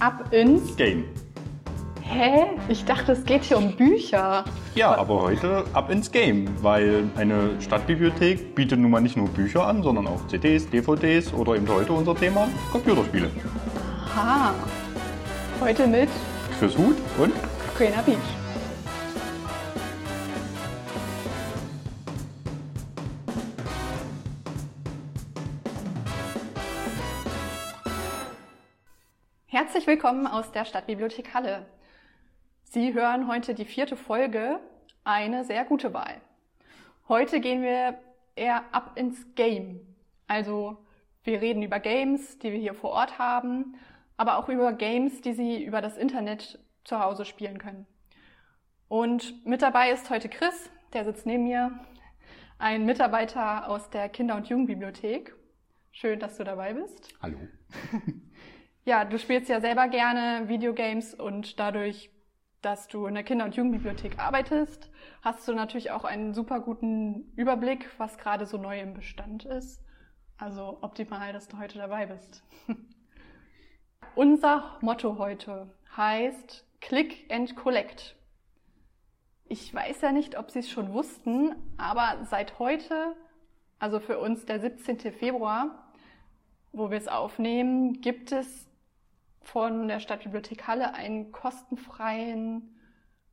Ab ins. Game. Hä? Ich dachte, es geht hier um Bücher. Ja, aber heute ab ins Game, weil eine Stadtbibliothek bietet nun mal nicht nur Bücher an, sondern auch CDs, DVDs oder eben heute unser Thema Computerspiele. Aha. Heute mit Fürs Hut und Quena Beach. Herzlich willkommen aus der Stadtbibliothek Halle. Sie hören heute die vierte Folge, eine sehr gute Wahl. Heute gehen wir eher ab ins Game. Also wir reden über Games, die wir hier vor Ort haben, aber auch über Games, die Sie über das Internet zu Hause spielen können. Und mit dabei ist heute Chris, der sitzt neben mir, ein Mitarbeiter aus der Kinder- und Jugendbibliothek. Schön, dass du dabei bist. Hallo. Ja, du spielst ja selber gerne Videogames und dadurch, dass du in der Kinder- und Jugendbibliothek arbeitest, hast du natürlich auch einen super guten Überblick, was gerade so neu im Bestand ist. Also optimal, dass du heute dabei bist. Unser Motto heute heißt Click and Collect. Ich weiß ja nicht, ob Sie es schon wussten, aber seit heute, also für uns der 17. Februar, wo wir es aufnehmen, gibt es von der Stadtbibliothek Halle einen kostenfreien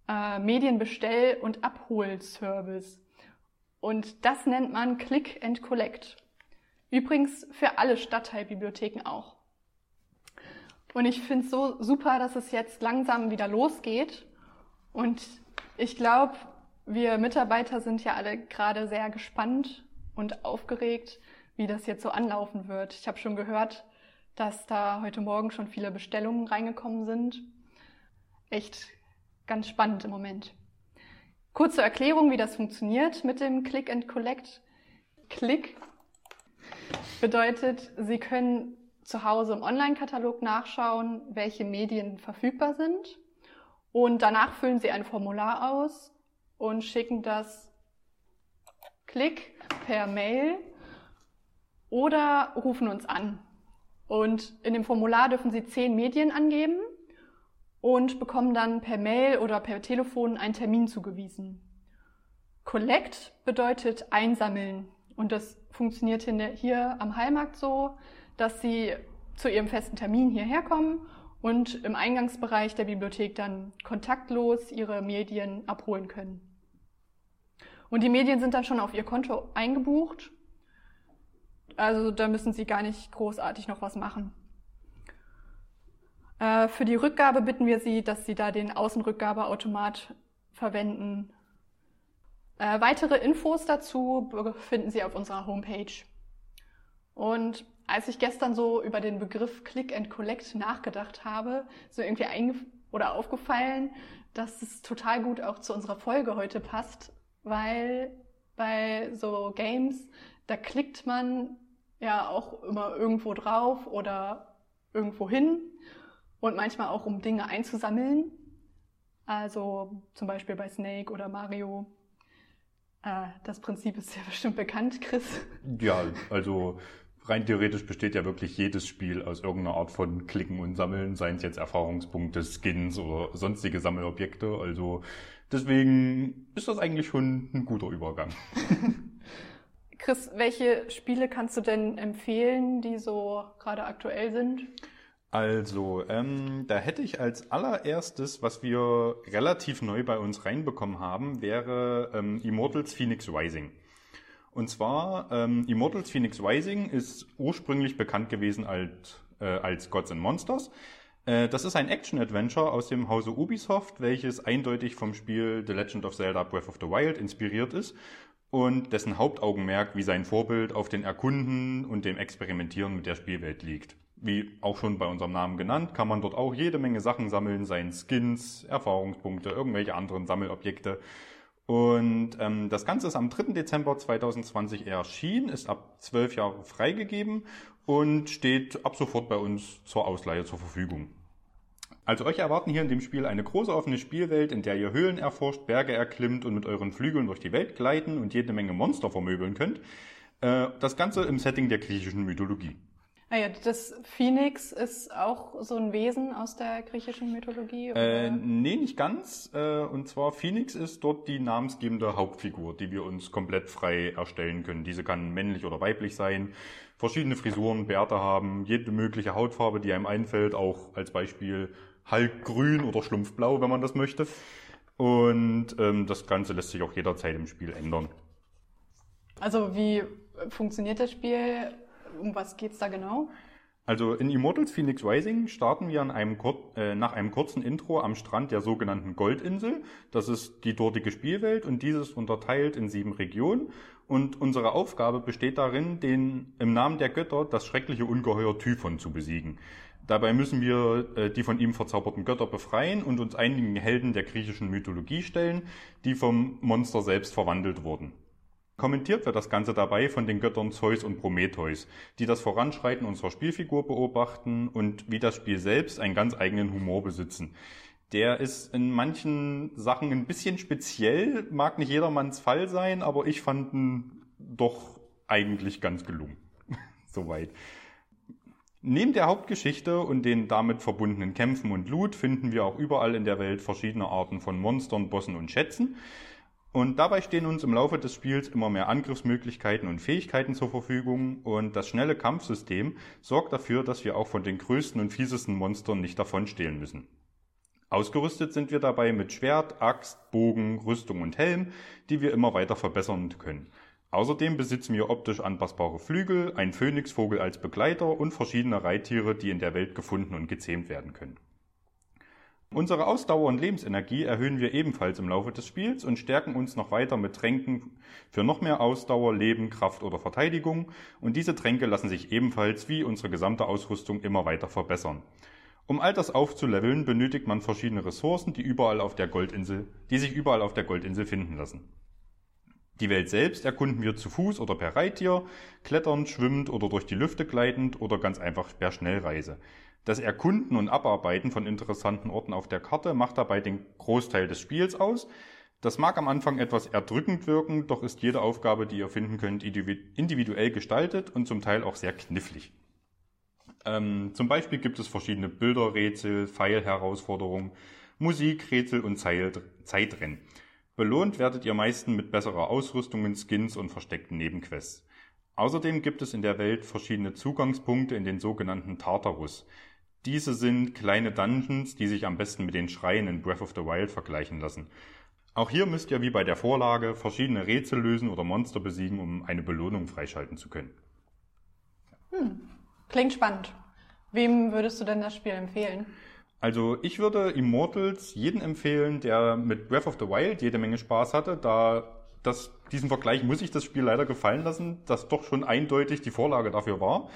äh, Medienbestell- und Abholservice. Und das nennt man Click and Collect. Übrigens für alle Stadtteilbibliotheken auch. Und ich finde es so super, dass es jetzt langsam wieder losgeht. Und ich glaube, wir Mitarbeiter sind ja alle gerade sehr gespannt und aufgeregt, wie das jetzt so anlaufen wird. Ich habe schon gehört, dass da heute Morgen schon viele Bestellungen reingekommen sind. Echt ganz spannend im Moment. Kurze Erklärung, wie das funktioniert mit dem Click and Collect. Click bedeutet, Sie können zu Hause im Online-Katalog nachschauen, welche Medien verfügbar sind. Und danach füllen Sie ein Formular aus und schicken das Klick per Mail oder rufen uns an. Und in dem Formular dürfen Sie zehn Medien angeben und bekommen dann per Mail oder per Telefon einen Termin zugewiesen. Collect bedeutet einsammeln. Und das funktioniert hier am Heilmarkt so, dass Sie zu Ihrem festen Termin hierher kommen und im Eingangsbereich der Bibliothek dann kontaktlos Ihre Medien abholen können. Und die Medien sind dann schon auf Ihr Konto eingebucht also da müssen Sie gar nicht großartig noch was machen. Äh, für die Rückgabe bitten wir Sie, dass Sie da den Außenrückgabeautomat verwenden. Äh, weitere Infos dazu finden Sie auf unserer Homepage. Und als ich gestern so über den Begriff Click and Collect nachgedacht habe, so irgendwie eingef oder aufgefallen, dass es total gut auch zu unserer Folge heute passt, weil bei so Games, da klickt man ja auch immer irgendwo drauf oder irgendwo hin und manchmal auch um Dinge einzusammeln. Also zum Beispiel bei Snake oder Mario. Äh, das Prinzip ist ja bestimmt bekannt, Chris. Ja, also rein theoretisch besteht ja wirklich jedes Spiel aus irgendeiner Art von Klicken und Sammeln, seien es jetzt Erfahrungspunkte, Skins oder sonstige Sammelobjekte. Also deswegen ist das eigentlich schon ein guter Übergang. Chris, welche Spiele kannst du denn empfehlen, die so gerade aktuell sind? Also, ähm, da hätte ich als allererstes, was wir relativ neu bei uns reinbekommen haben, wäre ähm, Immortals Phoenix Rising. Und zwar, ähm, Immortals Phoenix Rising ist ursprünglich bekannt gewesen als, äh, als Gods and Monsters. Äh, das ist ein Action-Adventure aus dem Hause Ubisoft, welches eindeutig vom Spiel The Legend of Zelda Breath of the Wild inspiriert ist und dessen Hauptaugenmerk wie sein Vorbild auf den Erkunden und dem Experimentieren mit der Spielwelt liegt. Wie auch schon bei unserem Namen genannt, kann man dort auch jede Menge Sachen sammeln, seien Skins, Erfahrungspunkte, irgendwelche anderen Sammelobjekte. Und ähm, das Ganze ist am 3. Dezember 2020 erschienen, ist ab 12 Jahre freigegeben und steht ab sofort bei uns zur Ausleihe zur Verfügung. Also euch erwarten hier in dem Spiel eine große offene Spielwelt, in der ihr Höhlen erforscht, Berge erklimmt und mit euren Flügeln durch die Welt gleiten und jede Menge Monster vermöbeln könnt. Äh, das Ganze im Setting der griechischen Mythologie. Ah das Phoenix ist auch so ein Wesen aus der griechischen Mythologie? Äh, nee, nicht ganz. Äh, und zwar Phoenix ist dort die namensgebende Hauptfigur, die wir uns komplett frei erstellen können. Diese kann männlich oder weiblich sein, verschiedene Frisuren, Bärte haben, jede mögliche Hautfarbe, die einem einfällt, auch als Beispiel halbgrün oder schlumpfblau, wenn man das möchte. Und ähm, das Ganze lässt sich auch jederzeit im Spiel ändern. Also wie funktioniert das Spiel? Um was geht's da genau? Also in Immortals Phoenix Rising starten wir einem äh, nach einem kurzen Intro am Strand der sogenannten Goldinsel. Das ist die dortige Spielwelt und dieses unterteilt in sieben Regionen. Und unsere Aufgabe besteht darin, den im Namen der Götter das schreckliche Ungeheuer Typhon zu besiegen. Dabei müssen wir äh, die von ihm verzauberten Götter befreien und uns einigen Helden der griechischen Mythologie stellen, die vom Monster selbst verwandelt wurden. Kommentiert wird das Ganze dabei von den Göttern Zeus und Prometheus, die das Voranschreiten unserer Spielfigur beobachten und wie das Spiel selbst einen ganz eigenen Humor besitzen. Der ist in manchen Sachen ein bisschen speziell, mag nicht jedermanns Fall sein, aber ich fand ihn doch eigentlich ganz gelungen. Soweit. Neben der Hauptgeschichte und den damit verbundenen Kämpfen und Loot finden wir auch überall in der Welt verschiedene Arten von Monstern, Bossen und Schätzen. Und dabei stehen uns im Laufe des Spiels immer mehr Angriffsmöglichkeiten und Fähigkeiten zur Verfügung und das schnelle Kampfsystem sorgt dafür, dass wir auch von den größten und fiesesten Monstern nicht davonstehlen müssen. Ausgerüstet sind wir dabei mit Schwert, Axt, Bogen, Rüstung und Helm, die wir immer weiter verbessern können. Außerdem besitzen wir optisch anpassbare Flügel, einen Phönixvogel als Begleiter und verschiedene Reittiere, die in der Welt gefunden und gezähmt werden können. Unsere Ausdauer und Lebensenergie erhöhen wir ebenfalls im Laufe des Spiels und stärken uns noch weiter mit Tränken für noch mehr Ausdauer, Leben, Kraft oder Verteidigung und diese Tränke lassen sich ebenfalls wie unsere gesamte Ausrüstung immer weiter verbessern. Um all das aufzuleveln, benötigt man verschiedene Ressourcen, die überall auf der Goldinsel, die sich überall auf der Goldinsel finden lassen. Die Welt selbst erkunden wir zu Fuß oder per Reittier, kletternd, schwimmend oder durch die Lüfte gleitend oder ganz einfach per Schnellreise. Das Erkunden und Abarbeiten von interessanten Orten auf der Karte macht dabei den Großteil des Spiels aus. Das mag am Anfang etwas erdrückend wirken, doch ist jede Aufgabe, die ihr finden könnt, individuell gestaltet und zum Teil auch sehr knifflig. Ähm, zum Beispiel gibt es verschiedene Bilderrätsel, Pfeilherausforderungen, Musikrätsel und Zeitrennen. Belohnt werdet ihr meisten mit besserer Ausrüstung, Skins und versteckten Nebenquests. Außerdem gibt es in der Welt verschiedene Zugangspunkte in den sogenannten Tartarus. Diese sind kleine Dungeons, die sich am besten mit den Schreien in Breath of the Wild vergleichen lassen. Auch hier müsst ihr wie bei der Vorlage verschiedene Rätsel lösen oder Monster besiegen, um eine Belohnung freischalten zu können. Hm. Klingt spannend. Wem würdest du denn das Spiel empfehlen? Also ich würde Immortals jeden empfehlen, der mit Breath of the Wild jede Menge Spaß hatte, da das, diesen Vergleich muss ich das Spiel leider gefallen lassen, das doch schon eindeutig die Vorlage dafür war.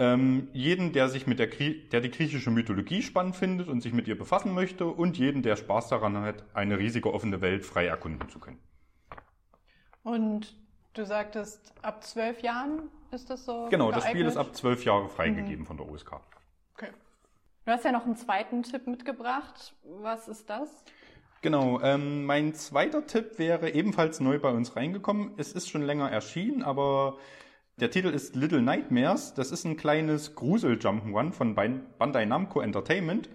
Ähm, jeden, der sich mit der, der die griechische Mythologie spannend findet und sich mit ihr befassen möchte und jeden, der Spaß daran hat, eine riesige offene Welt frei erkunden zu können. Und du sagtest, ab zwölf Jahren ist das so? Genau, geeignet? das Spiel ist ab zwölf Jahre freigegeben mhm. von der OSK. Okay. Du hast ja noch einen zweiten Tipp mitgebracht. Was ist das? Genau, ähm, mein zweiter Tipp wäre ebenfalls neu bei uns reingekommen. Es ist schon länger erschienen, aber der Titel ist Little Nightmares. Das ist ein kleines Grusel-Jump'n'Run von Bandai Namco Entertainment.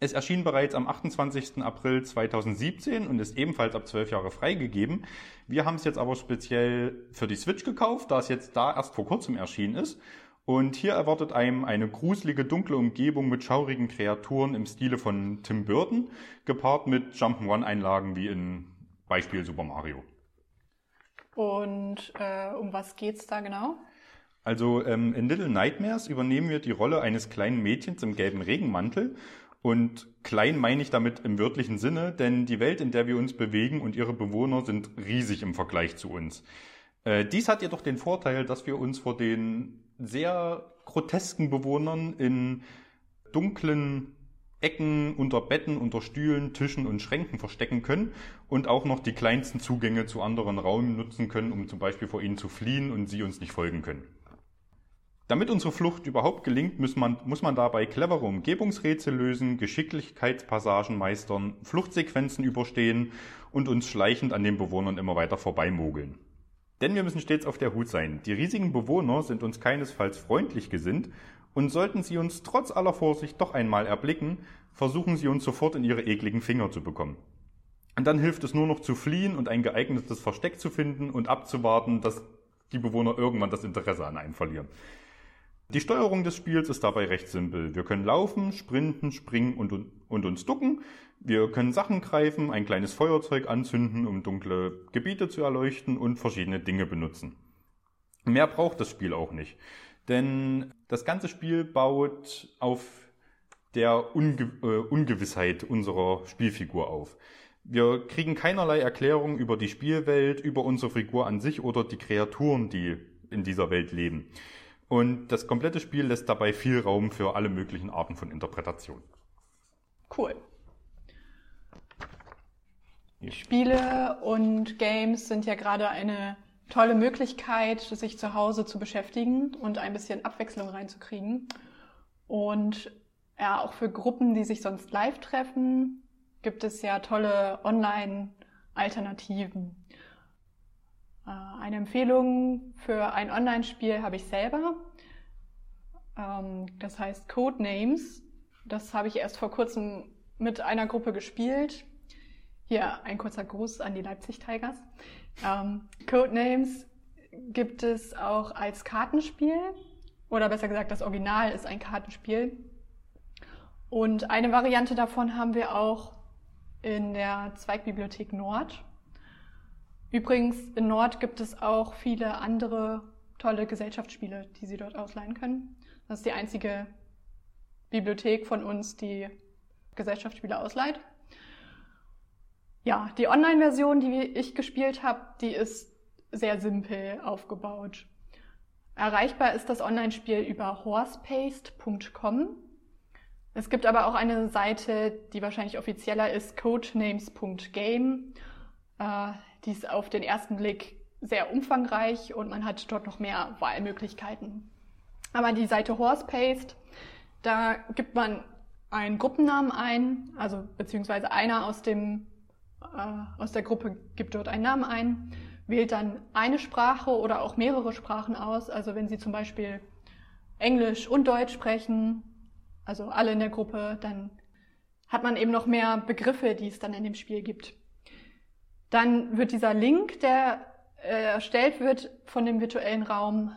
Es erschien bereits am 28. April 2017 und ist ebenfalls ab 12 Jahre freigegeben. Wir haben es jetzt aber speziell für die Switch gekauft, da es jetzt da erst vor kurzem erschienen ist. Und hier erwartet einem eine gruselige, dunkle Umgebung mit schaurigen Kreaturen im Stile von Tim Burton, gepaart mit Jump'n'Run-Einlagen wie in Beispiel Super Mario. Und äh, um was geht's da genau? Also ähm, in Little Nightmares übernehmen wir die Rolle eines kleinen Mädchens im gelben Regenmantel. Und klein meine ich damit im wörtlichen Sinne, denn die Welt, in der wir uns bewegen und ihre Bewohner sind riesig im Vergleich zu uns. Äh, dies hat jedoch den Vorteil, dass wir uns vor den sehr grotesken Bewohnern in dunklen Ecken, unter Betten, unter Stühlen, Tischen und Schränken verstecken können und auch noch die kleinsten Zugänge zu anderen Räumen nutzen können, um zum Beispiel vor ihnen zu fliehen und sie uns nicht folgen können. Damit unsere Flucht überhaupt gelingt, muss man, muss man dabei clevere Umgebungsrätsel lösen, Geschicklichkeitspassagen meistern, Fluchtsequenzen überstehen und uns schleichend an den Bewohnern immer weiter vorbeimogeln. Denn wir müssen stets auf der Hut sein. Die riesigen Bewohner sind uns keinesfalls freundlich gesinnt und sollten sie uns trotz aller Vorsicht doch einmal erblicken, versuchen sie uns sofort in ihre ekligen Finger zu bekommen. Und dann hilft es nur noch zu fliehen und ein geeignetes Versteck zu finden und abzuwarten, dass die Bewohner irgendwann das Interesse an einem verlieren. Die Steuerung des Spiels ist dabei recht simpel. Wir können laufen, sprinten, springen und, und uns ducken. Wir können Sachen greifen, ein kleines Feuerzeug anzünden, um dunkle Gebiete zu erleuchten und verschiedene Dinge benutzen. Mehr braucht das Spiel auch nicht. Denn das ganze Spiel baut auf der Unge äh, Ungewissheit unserer Spielfigur auf. Wir kriegen keinerlei Erklärung über die Spielwelt, über unsere Figur an sich oder die Kreaturen, die in dieser Welt leben. Und das komplette Spiel lässt dabei viel Raum für alle möglichen Arten von Interpretation. Cool. Ja. Spiele und Games sind ja gerade eine tolle Möglichkeit, sich zu Hause zu beschäftigen und ein bisschen Abwechslung reinzukriegen. Und ja, auch für Gruppen, die sich sonst live treffen, gibt es ja tolle Online-Alternativen. Äh, eine Empfehlung für ein Online-Spiel habe ich selber. Ähm, das heißt Codenames. Das habe ich erst vor kurzem mit einer Gruppe gespielt. Hier ein kurzer Gruß an die Leipzig Tigers. Ähm, Codenames gibt es auch als Kartenspiel. Oder besser gesagt, das Original ist ein Kartenspiel. Und eine Variante davon haben wir auch in der Zweigbibliothek Nord. Übrigens, in Nord gibt es auch viele andere tolle Gesellschaftsspiele, die Sie dort ausleihen können. Das ist die einzige Bibliothek von uns, die Gesellschaftsspiele ausleiht. Ja, die Online-Version, die ich gespielt habe, die ist sehr simpel aufgebaut. Erreichbar ist das Online-Spiel über horsepaste.com. Es gibt aber auch eine Seite, die wahrscheinlich offizieller ist, codenames.game. Äh, die ist auf den ersten Blick sehr umfangreich und man hat dort noch mehr Wahlmöglichkeiten. Aber die Seite Horsepaste, da gibt man einen Gruppennamen ein, also beziehungsweise einer aus dem äh, aus der Gruppe gibt dort einen Namen ein, wählt dann eine Sprache oder auch mehrere Sprachen aus. Also wenn Sie zum Beispiel Englisch und Deutsch sprechen, also alle in der Gruppe, dann hat man eben noch mehr Begriffe, die es dann in dem Spiel gibt. Dann wird dieser Link, der äh, erstellt wird von dem virtuellen Raum,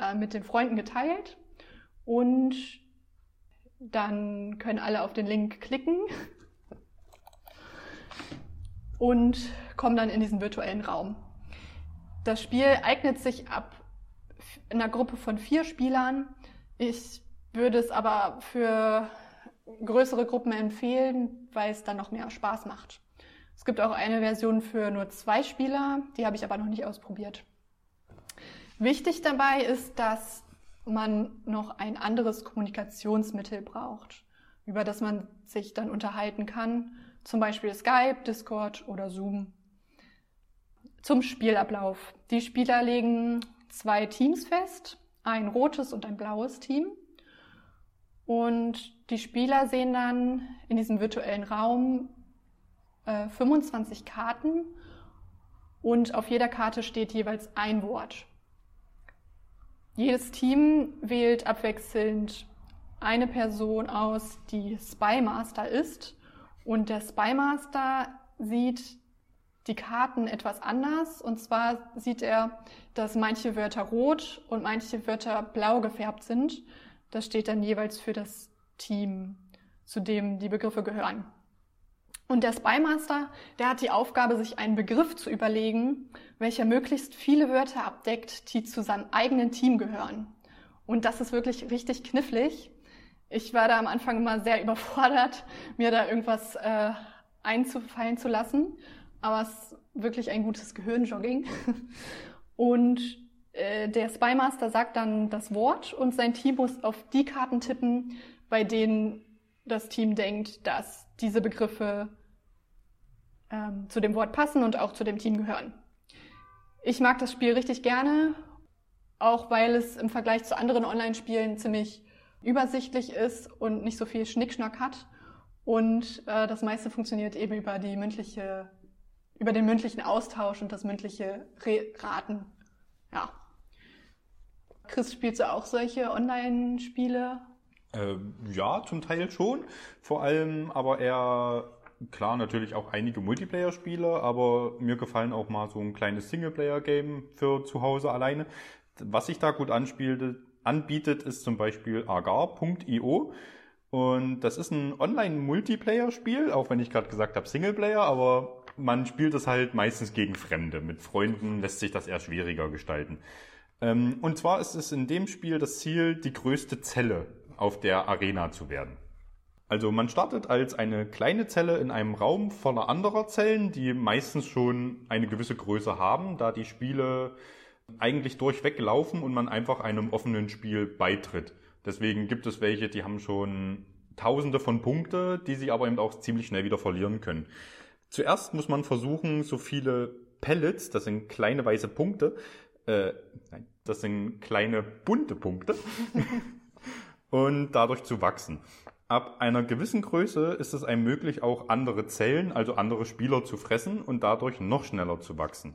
äh, mit den Freunden geteilt und dann können alle auf den Link klicken und kommen dann in diesen virtuellen Raum. Das Spiel eignet sich ab in einer Gruppe von vier Spielern. Ich würde es aber für größere Gruppen empfehlen, weil es dann noch mehr Spaß macht. Es gibt auch eine Version für nur zwei Spieler, die habe ich aber noch nicht ausprobiert. Wichtig dabei ist, dass man noch ein anderes Kommunikationsmittel braucht, über das man sich dann unterhalten kann, zum Beispiel Skype, Discord oder Zoom. Zum Spielablauf. Die Spieler legen zwei Teams fest, ein rotes und ein blaues Team. Und die Spieler sehen dann in diesem virtuellen Raum äh, 25 Karten und auf jeder Karte steht jeweils ein Wort. Jedes Team wählt abwechselnd eine Person aus, die Spymaster ist. Und der Spymaster sieht die Karten etwas anders. Und zwar sieht er, dass manche Wörter rot und manche Wörter blau gefärbt sind. Das steht dann jeweils für das Team, zu dem die Begriffe gehören. Und der Spymaster, der hat die Aufgabe, sich einen Begriff zu überlegen, welcher möglichst viele Wörter abdeckt, die zu seinem eigenen Team gehören. Und das ist wirklich richtig knifflig. Ich war da am Anfang immer sehr überfordert, mir da irgendwas äh, einzufallen zu lassen. Aber es ist wirklich ein gutes Gehirnjogging. Und äh, der Spymaster sagt dann das Wort und sein Team muss auf die Karten tippen, bei denen das Team denkt, dass diese Begriffe ähm, zu dem Wort passen und auch zu dem Team gehören. Ich mag das Spiel richtig gerne, auch weil es im Vergleich zu anderen Online-Spielen ziemlich übersichtlich ist und nicht so viel Schnickschnack hat. Und äh, das meiste funktioniert eben über die mündliche, über den mündlichen Austausch und das mündliche Re Raten Ja. Chris, spielst du auch solche Online-Spiele? Äh, ja, zum Teil schon. Vor allem aber eher, klar, natürlich auch einige Multiplayer-Spiele, aber mir gefallen auch mal so ein kleines Singleplayer-Game für zu Hause alleine. Was sich da gut anspielte, anbietet, ist zum Beispiel agar.io. Und das ist ein Online-Multiplayer-Spiel, auch wenn ich gerade gesagt habe Singleplayer, aber man spielt es halt meistens gegen Fremde. Mit Freunden lässt sich das eher schwieriger gestalten. Ähm, und zwar ist es in dem Spiel das Ziel, die größte Zelle auf der Arena zu werden. Also man startet als eine kleine Zelle in einem Raum voller anderer Zellen, die meistens schon eine gewisse Größe haben, da die Spiele eigentlich durchweg laufen und man einfach einem offenen Spiel beitritt. Deswegen gibt es welche, die haben schon tausende von Punkte, die sie aber eben auch ziemlich schnell wieder verlieren können. Zuerst muss man versuchen, so viele Pellets, das sind kleine weiße Punkte, äh, nein, das sind kleine bunte Punkte, und dadurch zu wachsen. Ab einer gewissen Größe ist es einem möglich, auch andere Zellen, also andere Spieler zu fressen und dadurch noch schneller zu wachsen.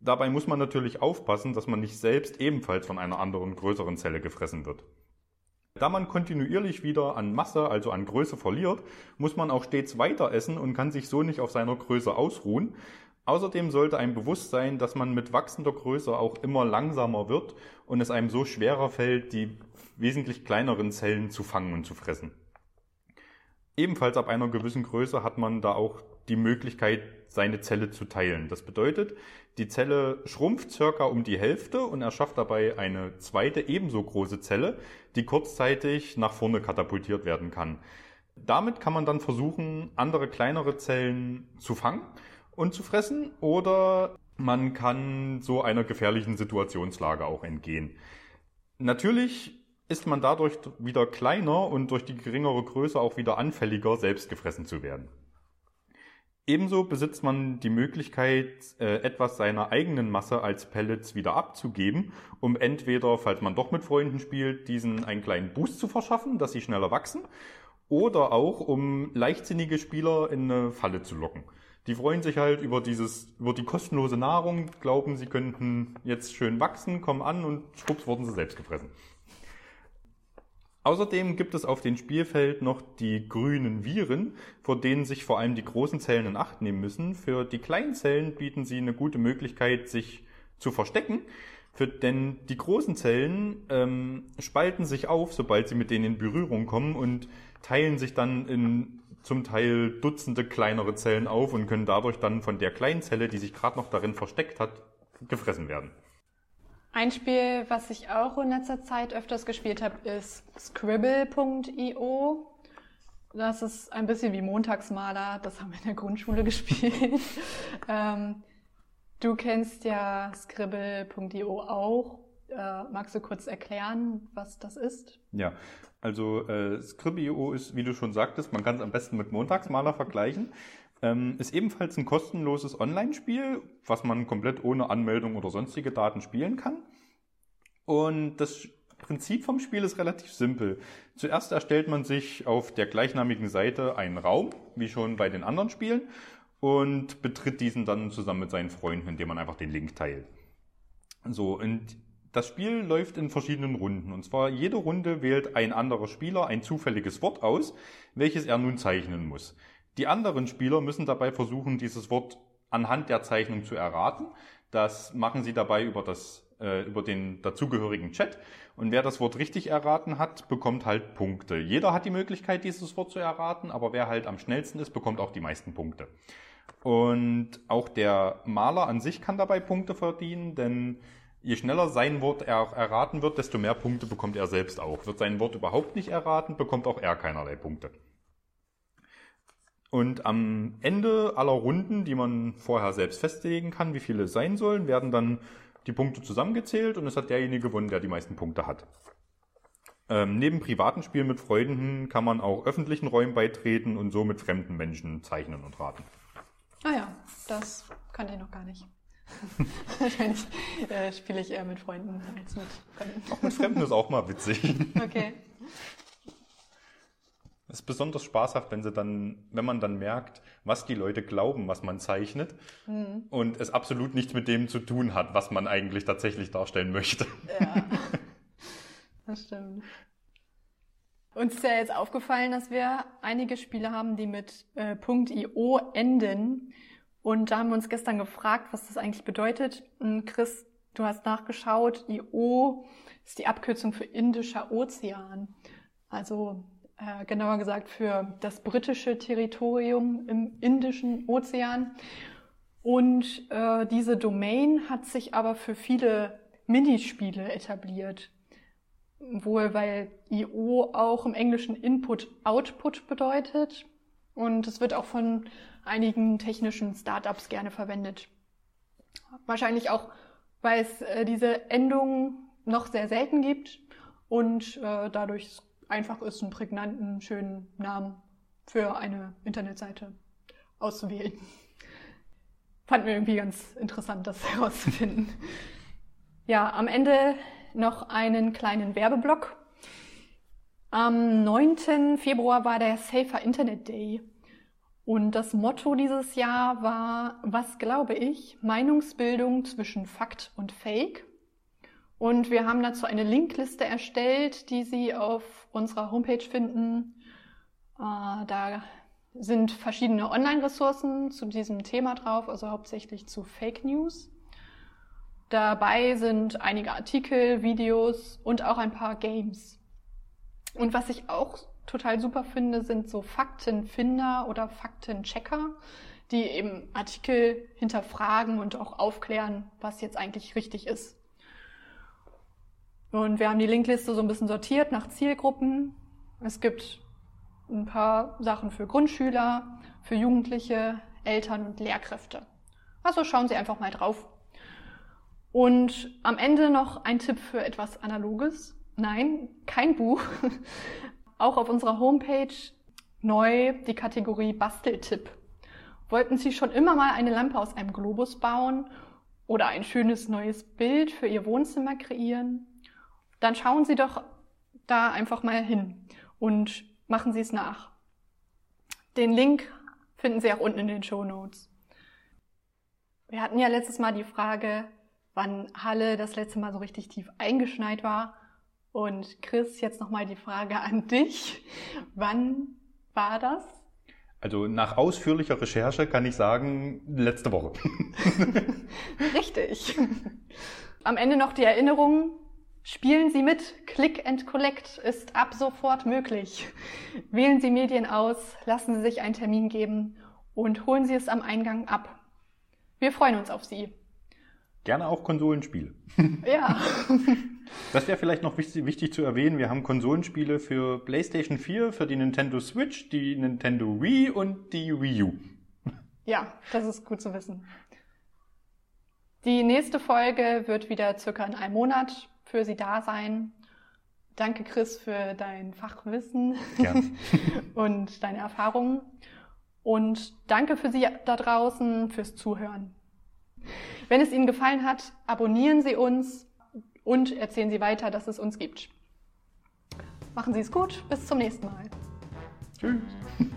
Dabei muss man natürlich aufpassen, dass man nicht selbst ebenfalls von einer anderen größeren Zelle gefressen wird. Da man kontinuierlich wieder an Masse, also an Größe verliert, muss man auch stets weiter essen und kann sich so nicht auf seiner Größe ausruhen. Außerdem sollte einem bewusst sein, dass man mit wachsender Größe auch immer langsamer wird und es einem so schwerer fällt, die wesentlich kleineren Zellen zu fangen und zu fressen. Ebenfalls ab einer gewissen Größe hat man da auch die Möglichkeit, seine Zelle zu teilen. Das bedeutet, die Zelle schrumpft circa um die Hälfte und erschafft dabei eine zweite ebenso große Zelle, die kurzzeitig nach vorne katapultiert werden kann. Damit kann man dann versuchen, andere kleinere Zellen zu fangen und zu fressen oder man kann so einer gefährlichen Situationslage auch entgehen. Natürlich ist man dadurch wieder kleiner und durch die geringere Größe auch wieder anfälliger, selbst gefressen zu werden. Ebenso besitzt man die Möglichkeit, äh, etwas seiner eigenen Masse als Pellets wieder abzugeben, um entweder, falls man doch mit Freunden spielt, diesen einen kleinen Boost zu verschaffen, dass sie schneller wachsen, oder auch, um leichtsinnige Spieler in eine Falle zu locken. Die freuen sich halt über dieses, über die kostenlose Nahrung, glauben, sie könnten jetzt schön wachsen, kommen an und schwupps wurden sie selbst gefressen. Außerdem gibt es auf dem Spielfeld noch die grünen Viren, vor denen sich vor allem die großen Zellen in Acht nehmen müssen. Für die kleinen Zellen bieten sie eine gute Möglichkeit, sich zu verstecken. Für, denn die großen Zellen ähm, spalten sich auf, sobald sie mit denen in Berührung kommen und teilen sich dann in zum Teil Dutzende kleinere Zellen auf und können dadurch dann von der kleinen Zelle, die sich gerade noch darin versteckt hat, gefressen werden. Ein Spiel, was ich auch in letzter Zeit öfters gespielt habe, ist Scribble.io. Das ist ein bisschen wie Montagsmaler, das haben wir in der Grundschule gespielt. ähm, du kennst ja Scribble.io auch. Äh, magst du kurz erklären, was das ist? Ja, also äh, Scribble.io ist, wie du schon sagtest, man kann es am besten mit Montagsmaler vergleichen. Ähm, ist ebenfalls ein kostenloses Online-Spiel, was man komplett ohne Anmeldung oder sonstige Daten spielen kann. Und das Prinzip vom Spiel ist relativ simpel. Zuerst erstellt man sich auf der gleichnamigen Seite einen Raum, wie schon bei den anderen Spielen, und betritt diesen dann zusammen mit seinen Freunden, indem man einfach den Link teilt. So, und das Spiel läuft in verschiedenen Runden. Und zwar jede Runde wählt ein anderer Spieler ein zufälliges Wort aus, welches er nun zeichnen muss. Die anderen Spieler müssen dabei versuchen, dieses Wort anhand der Zeichnung zu erraten. Das machen sie dabei über, das, äh, über den dazugehörigen Chat. Und wer das Wort richtig erraten hat, bekommt halt Punkte. Jeder hat die Möglichkeit, dieses Wort zu erraten, aber wer halt am schnellsten ist, bekommt auch die meisten Punkte. Und auch der Maler an sich kann dabei Punkte verdienen, denn je schneller sein Wort er erraten wird, desto mehr Punkte bekommt er selbst auch. Wird sein Wort überhaupt nicht erraten, bekommt auch er keinerlei Punkte. Und am Ende aller Runden, die man vorher selbst festlegen kann, wie viele es sein sollen, werden dann die Punkte zusammengezählt und es hat derjenige gewonnen, der die meisten Punkte hat. Ähm, neben privaten Spielen mit Freunden kann man auch öffentlichen Räumen beitreten und so mit fremden Menschen zeichnen und raten. Ah ja, das kannte ich noch gar nicht. Wahrscheinlich äh, spiele ich eher mit Freunden als mit Fremden. Auch mit Fremden ist auch mal witzig. Okay. Ist besonders spaßhaft, wenn sie dann, wenn man dann merkt, was die Leute glauben, was man zeichnet Mhm. und es absolut nichts mit dem zu tun hat, was man eigentlich tatsächlich darstellen möchte. Ja, das stimmt. Uns ist ja jetzt aufgefallen, dass wir einige Spiele haben, die mit äh, .io enden. Und da haben wir uns gestern gefragt, was das eigentlich bedeutet. Und Chris, du hast nachgeschaut. IO ist die Abkürzung für Indischer Ozean. Also äh, genauer gesagt für das britische Territorium im Indischen Ozean. Und äh, diese Domain hat sich aber für viele Minispiele etabliert. Wohl weil IO auch im Englischen Input-Output bedeutet. Und es wird auch von einigen technischen Startups gerne verwendet. Wahrscheinlich auch, weil es äh, diese Endung noch sehr selten gibt und äh, dadurch einfach ist, einen prägnanten, schönen Namen für eine Internetseite auszuwählen. Fanden wir irgendwie ganz interessant, das herauszufinden. Ja, am Ende noch einen kleinen Werbeblock. Am 9. Februar war der Safer Internet Day. Und das Motto dieses Jahr war, was glaube ich, Meinungsbildung zwischen Fakt und Fake. Und wir haben dazu eine Linkliste erstellt, die Sie auf unserer Homepage finden. Äh, da sind verschiedene Online-Ressourcen zu diesem Thema drauf, also hauptsächlich zu Fake News. Dabei sind einige Artikel, Videos und auch ein paar Games. Und was ich auch total super finde, sind so Faktenfinder oder Faktenchecker, die eben Artikel hinterfragen und auch aufklären, was jetzt eigentlich richtig ist. Und wir haben die Linkliste so ein bisschen sortiert nach Zielgruppen. Es gibt ein paar Sachen für Grundschüler, für Jugendliche, Eltern und Lehrkräfte. Also schauen Sie einfach mal drauf. Und am Ende noch ein Tipp für etwas Analoges. Nein, kein Buch. Auch auf unserer Homepage neu die Kategorie Basteltipp. Wollten Sie schon immer mal eine Lampe aus einem Globus bauen oder ein schönes neues Bild für Ihr Wohnzimmer kreieren? Dann schauen Sie doch da einfach mal hin und machen Sie es nach. Den Link finden Sie auch unten in den Show Notes. Wir hatten ja letztes Mal die Frage, wann Halle das letzte Mal so richtig tief eingeschneit war. Und Chris, jetzt nochmal die Frage an dich. Wann war das? Also nach ausführlicher Recherche kann ich sagen, letzte Woche. Richtig. Am Ende noch die Erinnerung, spielen Sie mit. Click and Collect ist ab sofort möglich. Wählen Sie Medien aus, lassen Sie sich einen Termin geben und holen Sie es am Eingang ab. Wir freuen uns auf Sie. Gerne auch Konsolenspiele. Ja. Das wäre vielleicht noch wichtig, wichtig, zu erwähnen. Wir haben Konsolenspiele für PlayStation 4, für die Nintendo Switch, die Nintendo Wii und die Wii U. Ja, das ist gut zu wissen. Die nächste Folge wird wieder circa in einem Monat für Sie da sein. Danke, Chris, für dein Fachwissen und deine Erfahrungen. Und danke für Sie da draußen fürs Zuhören. Wenn es Ihnen gefallen hat, abonnieren Sie uns und erzählen Sie weiter, dass es uns gibt. Machen Sie es gut, bis zum nächsten Mal. Tschüss.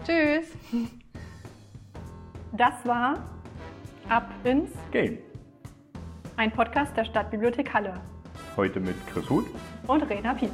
Tschüss. Das war Ab ins Game. ein Podcast der Stadtbibliothek Halle Heute mit Chris Huth. und Rena Pietsch.